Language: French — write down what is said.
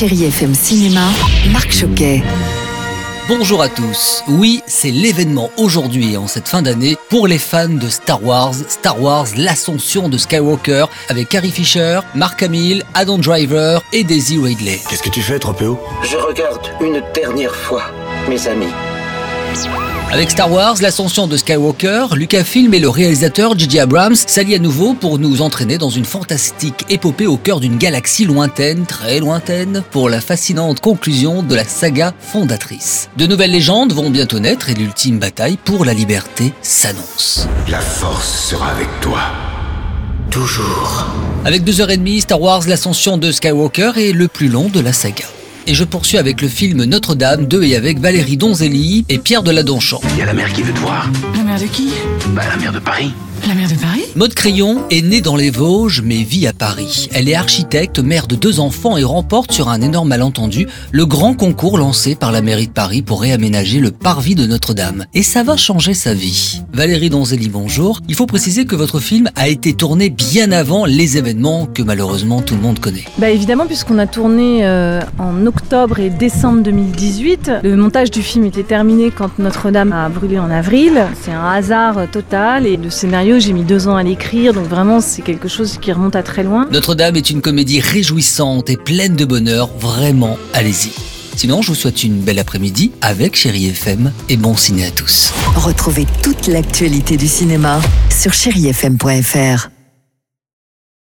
Chérie FM Cinéma, Marc Choquet. Bonjour à tous. Oui, c'est l'événement aujourd'hui et en cette fin d'année pour les fans de Star Wars. Star Wars, l'ascension de Skywalker avec Carrie Fisher, Mark Hamill, Adam Driver et Daisy Ridley. Qu'est-ce que tu fais, Tropéo Je regarde une dernière fois mes amis. Avec Star Wars, l'ascension de Skywalker, Lucasfilm et le réalisateur J.J. Abrams s'allient à nouveau pour nous entraîner dans une fantastique épopée au cœur d'une galaxie lointaine, très lointaine, pour la fascinante conclusion de la saga fondatrice. De nouvelles légendes vont bientôt naître et l'ultime bataille pour la liberté s'annonce. La force sera avec toi. Toujours. Avec deux heures et demie, Star Wars, l'ascension de Skywalker est le plus long de la saga. Et je poursuis avec le film Notre-Dame 2 et avec Valérie Donzelli et Pierre de la Donchamp. Il y a la mère qui veut te voir. La mère de qui? Bah, la mère de Paris. La mère de Paris Maud Crayon est née dans les Vosges mais vit à Paris. Elle est architecte, mère de deux enfants et remporte sur un énorme malentendu le grand concours lancé par la mairie de Paris pour réaménager le parvis de Notre-Dame. Et ça va changer sa vie. Valérie Donzelli, bonjour. Il faut préciser que votre film a été tourné bien avant les événements que malheureusement tout le monde connaît. Bah évidemment, puisqu'on a tourné euh, en octobre et décembre 2018, le montage du film était terminé quand Notre-Dame a brûlé en avril. C'est un hasard total et le scénario, j'ai mis deux ans à l'écrire, donc vraiment c'est quelque chose qui remonte à très loin. Notre-Dame est une comédie réjouissante et pleine de bonheur, vraiment, allez-y. Sinon, je vous souhaite une belle après-midi avec Chérie FM et bon ciné à tous. Retrouvez toute l'actualité du cinéma sur chérifm.fr.